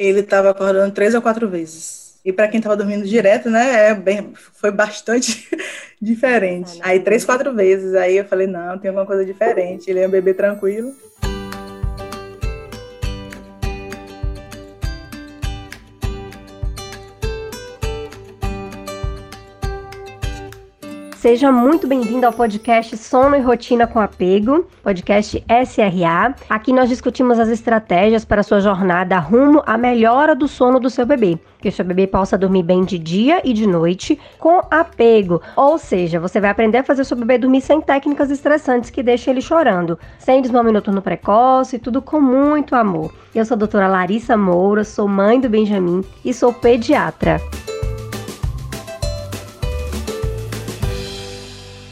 Ele estava acordando três ou quatro vezes. E para quem estava dormindo direto, né, é bem, foi bastante diferente. Aí três, quatro vezes. Aí eu falei, não, tem alguma coisa diferente. Ele é um bebê tranquilo. Seja muito bem-vindo ao podcast Sono e Rotina com Apego, podcast SRA. Aqui nós discutimos as estratégias para sua jornada rumo à melhora do sono do seu bebê. Que o seu bebê possa dormir bem de dia e de noite com apego. Ou seja, você vai aprender a fazer o seu bebê dormir sem técnicas estressantes que deixem ele chorando, sem desmame noturno precoce, tudo com muito amor. Eu sou a doutora Larissa Moura, sou mãe do Benjamin e sou pediatra.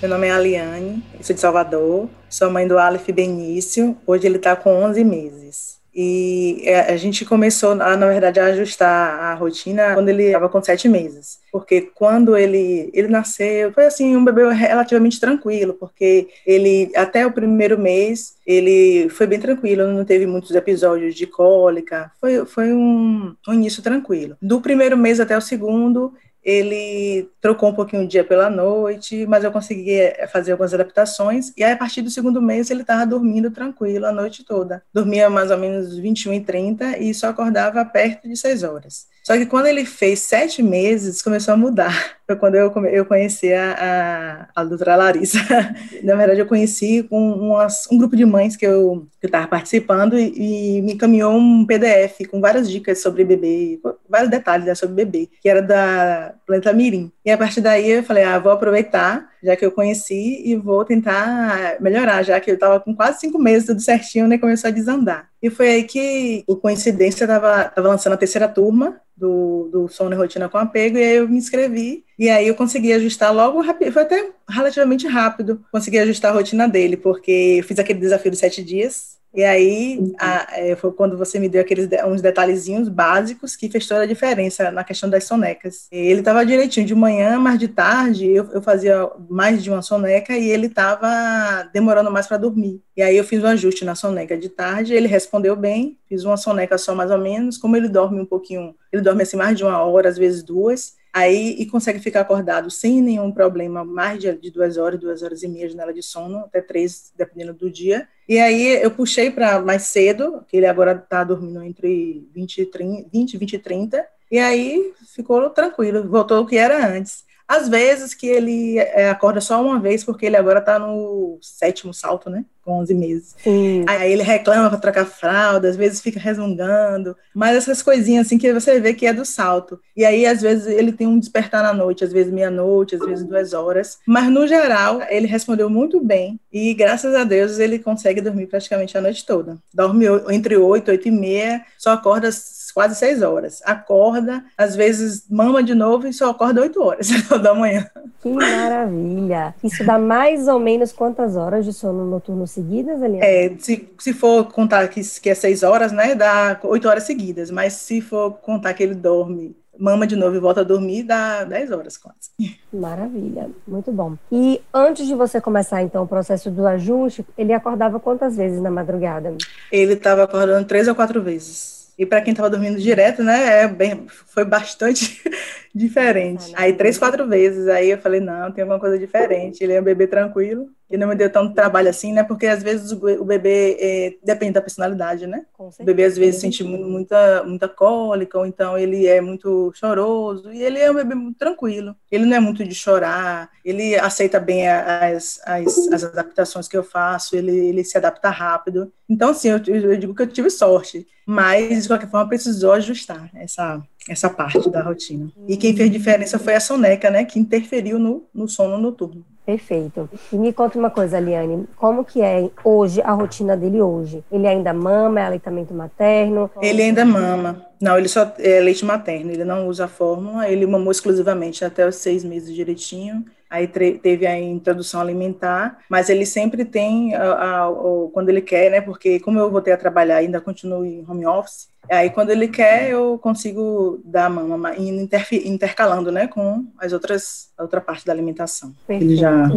Meu nome é Aliane, sou de Salvador, sou mãe do Aleph Benício, hoje ele está com 11 meses. E é, a gente começou, a, na verdade, a ajustar a rotina quando ele estava com sete meses. Porque quando ele, ele nasceu, foi assim, um bebê relativamente tranquilo, porque ele, até o primeiro mês, ele foi bem tranquilo, não teve muitos episódios de cólica, foi, foi um, um início tranquilo. Do primeiro mês até o segundo, ele trocou um pouquinho o dia pela noite, mas eu consegui eh, fazer algumas adaptações, e aí, a partir do segundo mês ele estava dormindo tranquilo a noite toda. Dormia mais ou menos 21 e 30 e só acordava perto de 6 horas. Só que quando ele fez sete meses, começou a mudar. Foi quando eu, eu conheci a, a, a doutora Larissa. Na verdade, eu conheci com umas, um grupo de mães que eu estava participando e, e, me encaminhou um PDF com várias dicas sobre bebê, vários detalhes né, sobre bebê, que era da Planeta Mirim. E a partir daí eu falei, ah, vou aproveitar, já que eu conheci, e vou tentar melhorar, já que eu estava com quase cinco meses, tudo certinho, né, começou a desandar. E foi aí que, por coincidência, estava lançando a terceira turma do, do Sono e Rotina com Apego, e aí eu me inscrevi, e aí eu consegui ajustar logo, foi até relativamente rápido, consegui ajustar a rotina dele, porque eu fiz aquele desafio de sete dias, e aí, a, é, foi quando você me deu aqueles uns detalhezinhos básicos que fez toda a diferença na questão das sonecas. Ele estava direitinho de manhã, mas de tarde eu, eu fazia mais de uma soneca e ele estava demorando mais para dormir. E aí eu fiz um ajuste na soneca de tarde, ele respondeu bem, fiz uma soneca só mais ou menos, como ele dorme um pouquinho, ele dorme assim mais de uma hora, às vezes duas, aí e consegue ficar acordado sem nenhum problema, mais de, de duas horas, duas horas e meia de janela de sono, até três, dependendo do dia. E aí eu puxei para mais cedo, que ele agora está dormindo entre 20 e 30, 20, 20 e 30, e aí ficou tranquilo, voltou o que era antes. Às vezes que ele é, acorda só uma vez, porque ele agora está no sétimo salto, né? Com 11 meses. Sim. Aí ele reclama para trocar fralda, às vezes fica resmungando, mas essas coisinhas assim que você vê que é do salto. E aí, às vezes, ele tem um despertar na noite, às vezes meia-noite, às vezes duas horas. Mas, no geral, ele respondeu muito bem e, graças a Deus, ele consegue dormir praticamente a noite toda. Dorme entre 8, 8 e meia, só acorda quase seis horas. Acorda, às vezes mama de novo e só acorda oito horas da manhã. Que maravilha! Isso dá mais ou menos quantas horas de sono noturno seguidas, Eliana? É, se, se for contar que, que é seis horas, né, dá oito horas seguidas, mas se for contar que ele dorme mama de novo e volta a dormir, dá 10 horas quase. Maravilha, muito bom. E antes de você começar, então, o processo do ajuste, ele acordava quantas vezes na madrugada? Ele estava acordando três ou quatro vezes. E para quem estava dormindo direto, né, é bem, foi bastante diferente. Aí três, quatro vezes, aí eu falei, não, tem alguma coisa diferente. Ele é um bebê tranquilo, e não me deu tanto trabalho assim, né, porque às vezes o bebê é, depende da personalidade, né? O bebê às vezes sente muita, muita cólica, ou então ele é muito choroso, e ele é um bebê muito tranquilo. Ele não é muito de chorar, ele aceita bem as, as, as adaptações que eu faço, ele, ele se adapta rápido. Então, assim, eu, eu digo que eu tive sorte mas de qualquer forma precisou ajustar essa, essa parte da rotina. E quem fez diferença foi a soneca, né, que interferiu no, no sono noturno. Perfeito. E me conta uma coisa, Liane, como que é hoje a rotina dele hoje? Ele ainda mama, é aleitamento materno? Ele ainda mama. Não, ele só é leite materno, ele não usa a fórmula, ele mamou exclusivamente até os seis meses direitinho aí teve a introdução alimentar, mas ele sempre tem, a, a, a, quando ele quer, né, porque como eu voltei a trabalhar, ainda continuo em home office, aí quando ele quer, eu consigo dar a mama, intercalando, né, com as outras, a outra parte da alimentação. Perfeito. Ele já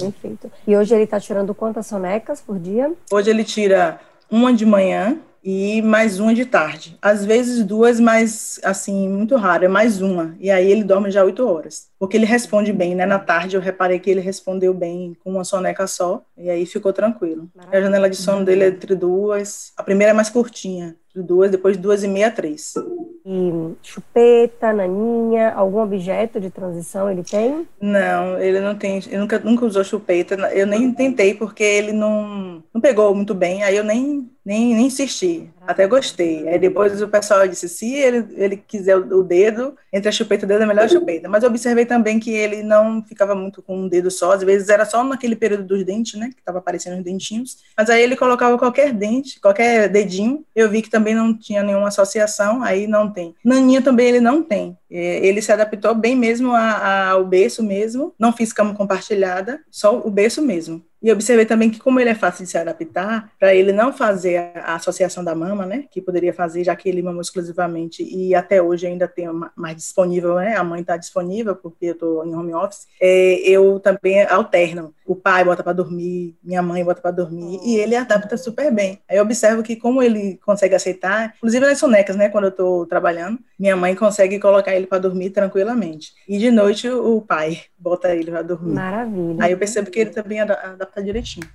Perfeito. E hoje ele está tirando quantas sonecas por dia? Hoje ele tira uma de manhã, e mais uma de tarde. Às vezes duas, mas assim, muito raro, é mais uma. E aí ele dorme já oito horas. Porque ele responde bem, né? Na tarde eu reparei que ele respondeu bem com uma soneca só, e aí ficou tranquilo. Maravilha. A janela de sono dele é entre duas. A primeira é mais curtinha, de duas, depois de duas e meia, três. E chupeta, naninha, algum objeto de transição ele tem? Não, ele não tem, ele nunca, nunca usou chupeta, eu nem tentei porque ele não, não pegou muito bem, aí eu nem, nem, nem insisti, até gostei. Aí depois o pessoal disse, se ele, ele quiser o dedo, entre a chupeta e o dedo é melhor a chupeta. Mas eu observei também que ele não ficava muito com um dedo só, às vezes era só naquele período dos dentes, né, que estava aparecendo os dentinhos, mas aí ele colocava qualquer dente, qualquer dedinho, eu vi que também não tinha nenhuma associação, aí não tem. Naninha também ele não tem. É, ele se adaptou bem mesmo ao berço mesmo, não fiz cama compartilhada, só o berço mesmo. E observei também que, como ele é fácil de se adaptar, para ele não fazer a associação da mama, né, que poderia fazer, já que ele mamou exclusivamente e até hoje ainda tem mais disponível, né, a mãe está disponível, porque eu estou em home office, é, eu também alterno. O pai bota para dormir, minha mãe bota para dormir, e ele adapta super bem. Aí eu observo que, como ele consegue aceitar, inclusive nas sonecas, né, quando eu estou trabalhando, minha mãe consegue colocar ele para dormir tranquilamente. E de noite o pai bota ele para dormir. Maravilha. Aí eu percebo que ele também adapta direitinho.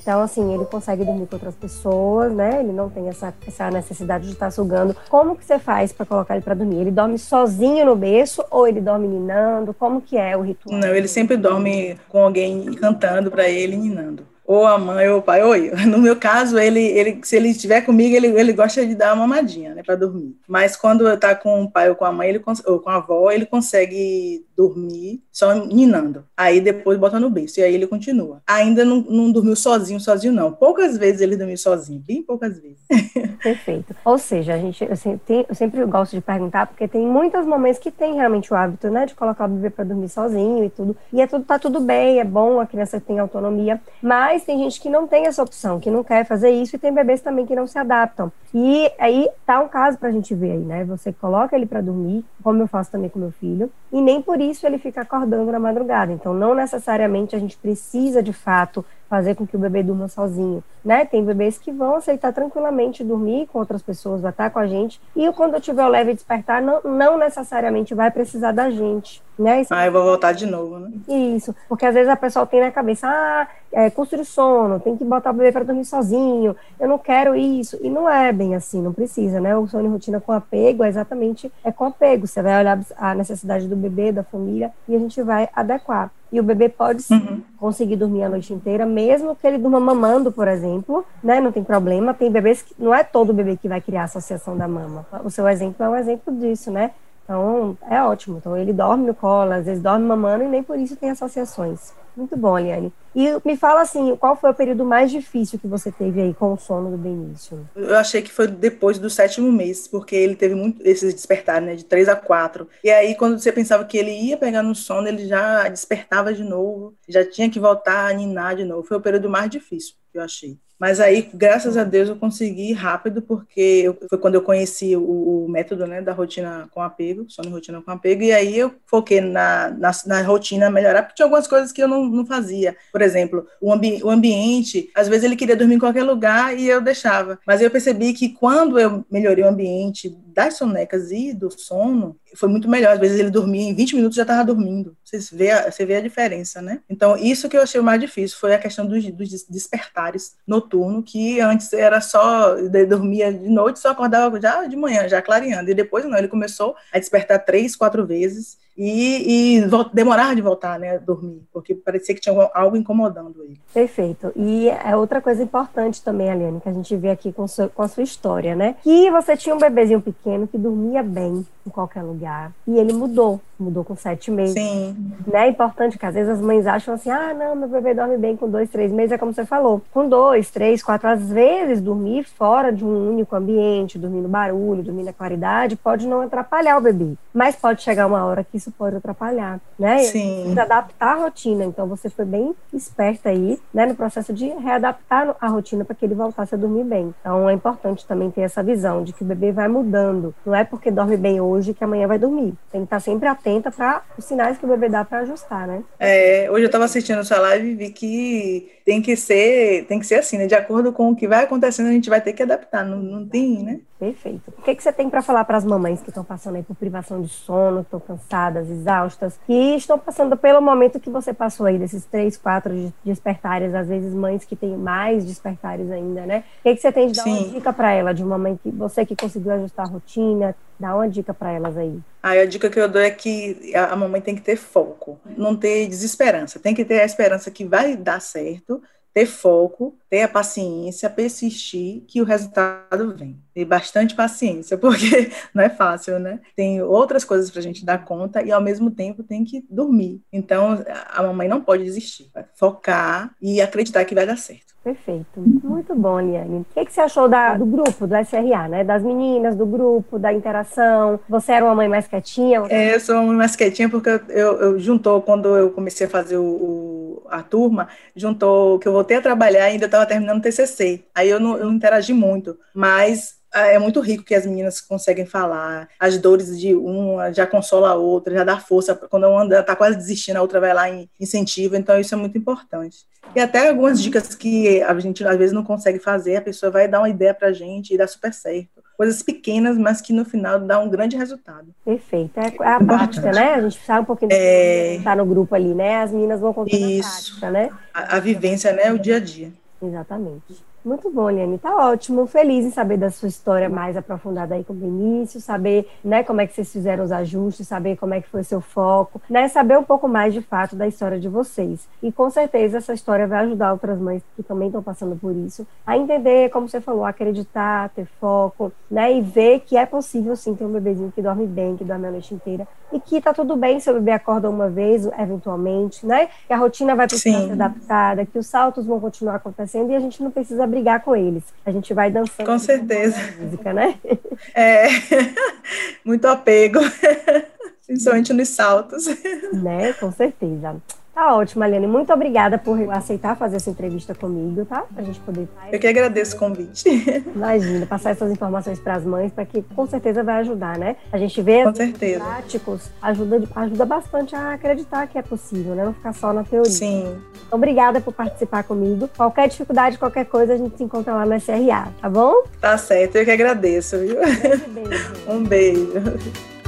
Então, assim, ele consegue dormir com outras pessoas, né? Ele não tem essa, essa necessidade de estar sugando. Como que você faz para colocar ele para dormir? Ele dorme sozinho no berço ou ele dorme ninando? Como que é o ritual? Não, ele sempre dorme com alguém cantando para ele, ninando ou a mãe ou o pai. Oi, no meu caso, ele, ele, se ele estiver comigo, ele, ele gosta de dar uma mamadinha, né, para dormir. Mas quando está com o pai ou com a mãe, ele, ou com a avó, ele consegue dormir só ninando. Aí depois bota no berço e aí ele continua. Ainda não, não dormiu sozinho, sozinho não. Poucas vezes ele dormiu sozinho, bem poucas vezes. Perfeito. Ou seja, a gente, eu sempre, eu sempre gosto de perguntar, porque tem muitos momentos que tem realmente o hábito, né, de colocar o bebê para dormir sozinho e tudo. E é tudo, tá tudo bem, é bom, a criança tem autonomia, mas mas tem gente que não tem essa opção, que não quer fazer isso, e tem bebês também que não se adaptam. E aí tá um caso pra gente ver aí, né? Você coloca ele para dormir, como eu faço também com meu filho, e nem por isso ele fica acordando na madrugada. Então, não necessariamente a gente precisa, de fato, fazer com que o bebê durma sozinho, né? Tem bebês que vão aceitar tranquilamente dormir com outras pessoas, vai estar com a gente, e quando eu tiver o leve despertar, não, não necessariamente vai precisar da gente, né? Isso... Ah, eu vou voltar de novo, né? Isso, porque às vezes a pessoa tem na cabeça, ah, é de sono, tem que botar o bebê para dormir sozinho, eu não quero isso, e não é bem assim, não precisa, né? O sono em rotina com apego é exatamente é com apego, você vai olhar a necessidade do bebê, da família, e a gente vai adequar. E o bebê pode sim uhum. conseguir dormir a noite inteira, mesmo que ele durma mamando, por exemplo, né? Não tem problema. Tem bebês que não é todo bebê que vai criar associação da mama. O seu exemplo é um exemplo disso, né? Então, é ótimo. Então, ele dorme no colo, às vezes dorme mamando e nem por isso tem associações. Muito bom, Eliane. E me fala assim, qual foi o período mais difícil que você teve aí com o sono do Benício? Eu achei que foi depois do sétimo mês, porque ele teve muito esse despertar, né, de três a quatro. E aí, quando você pensava que ele ia pegar no sono, ele já despertava de novo, já tinha que voltar a ninar de novo. Foi o período mais difícil que eu achei. Mas aí, graças a Deus, eu consegui rápido, porque eu, foi quando eu conheci o, o, método né, da rotina com apego, sono rotina com apego, e aí eu foquei na, na, na, rotina melhorar, porque tinha algumas coisas que eu não, não fazia. Por exemplo, o, ambi o ambiente, às vezes ele queria dormir em qualquer lugar e eu deixava. Mas eu percebi que quando eu melhorei o ambiente das sonecas e do sono, foi muito melhor. Às vezes ele dormia em 20 minutos já estava dormindo. Você vê, você vê a diferença, né? Então, isso que eu achei o mais difícil foi a questão dos, dos despertares noturno, que antes era só, dormia de noite, só acordava já de manhã, já clareando. E depois, não, ele começou a despertar três, quatro vezes e, e demorar de voltar, né, a dormir, porque parecia que tinha algo incomodando ele. Perfeito. E é outra coisa importante também, Aliane, que a gente vê aqui com, com a sua história, né? Que você tinha um bebezinho pequeno que dormia bem em qualquer lugar e ele mudou, mudou com sete meses. Sim. Né? É importante que às vezes as mães acham assim, ah, não, meu bebê dorme bem com dois, três meses, é como você falou, com dois, três, quatro, às vezes dormir fora de um único ambiente, dormir no barulho, dormir na claridade, pode não atrapalhar o bebê, mas pode chegar uma hora que isso pode atrapalhar, né? Sim. adaptar a rotina. Então você foi bem esperta aí, né, no processo de readaptar a rotina para que ele voltasse a dormir bem. Então é importante também ter essa visão de que o bebê vai mudando. Não é porque dorme bem hoje que amanhã vai dormir. Tem que estar sempre atenta para os sinais que o bebê dá para ajustar, né? É, hoje eu estava assistindo sua live e vi que tem que ser, tem que ser assim, né? De acordo com o que vai acontecendo, a gente vai ter que adaptar. Não, não tem, né? Perfeito. O que, que você tem para falar para as mamães que estão passando aí por privação de sono, estão cansadas, exaustas, que estão passando pelo momento que você passou aí, desses três, quatro despertares, às vezes mães que têm mais despertares ainda, né? O que, que você tem de dar Sim. uma dica para ela, de uma mãe que você que conseguiu ajustar a rotina, dá uma dica para elas aí. Aí a dica que eu dou é que a mamãe tem que ter foco, não ter desesperança, tem que ter a esperança que vai dar certo, ter foco, ter a paciência, persistir, que o resultado vem. Ter bastante paciência, porque não é fácil, né? Tem outras coisas para a gente dar conta e, ao mesmo tempo, tem que dormir. Então, a mamãe não pode desistir. Vai focar e acreditar que vai dar certo. Perfeito. Muito bom, Liane. O que, que você achou da, do grupo, do SRA, né? Das meninas, do grupo, da interação? Você era uma mãe mais quietinha? É, eu sou uma mãe mais quietinha porque eu, eu, eu juntou, quando eu comecei a fazer o, o, a turma, juntou que eu voltei a trabalhar e ainda estava terminando o TCC. Aí eu não, eu não interagi muito, mas é muito rico que as meninas conseguem falar. As dores de uma já consola a outra, já dá força. Quando uma está quase desistindo, a outra vai lá e incentiva. Então, isso é muito importante. E até algumas dicas que a gente às vezes não consegue fazer, a pessoa vai dar uma ideia para a gente e dá super certo. Coisas pequenas, mas que no final dá um grande resultado. Perfeito. É, é a prática, né? A gente sabe um pouquinho é... estar tá no grupo ali, né? As meninas vão contar a prática, né? A, a vivência, né? O dia a dia. Exatamente. Muito bom, Liane. Tá ótimo. Feliz em saber da sua história mais aprofundada aí com o Benício, saber, né, como é que vocês fizeram os ajustes, saber como é que foi o seu foco, né, saber um pouco mais de fato da história de vocês. E com certeza essa história vai ajudar outras mães que também estão passando por isso a entender, como você falou, acreditar, ter foco, né, e ver que é possível sim ter um bebezinho que dorme bem, que dorme a noite inteira e que tá tudo bem se o bebê acorda uma vez, eventualmente, né, que a rotina vai precisar ser adaptada, que os saltos vão continuar acontecendo e a gente não precisa brigar com eles. A gente vai dançando. Com certeza. Música, né? É, muito apego, principalmente nos saltos. Né, com certeza. Tá ótimo, Aliane. Muito obrigada por aceitar fazer essa entrevista comigo, tá? Pra gente poder. Eu que agradeço o convite. Imagina, passar essas informações para as mães, para que com certeza vai ajudar, né? A gente vê com certeza. práticos, ajuda, ajuda bastante a acreditar que é possível, né? Não ficar só na teoria. Sim. Então, obrigada por participar comigo. Qualquer dificuldade, qualquer coisa, a gente se encontra lá no SRA, tá bom? Tá certo, eu que agradeço, viu? Um beijo. Um beijo.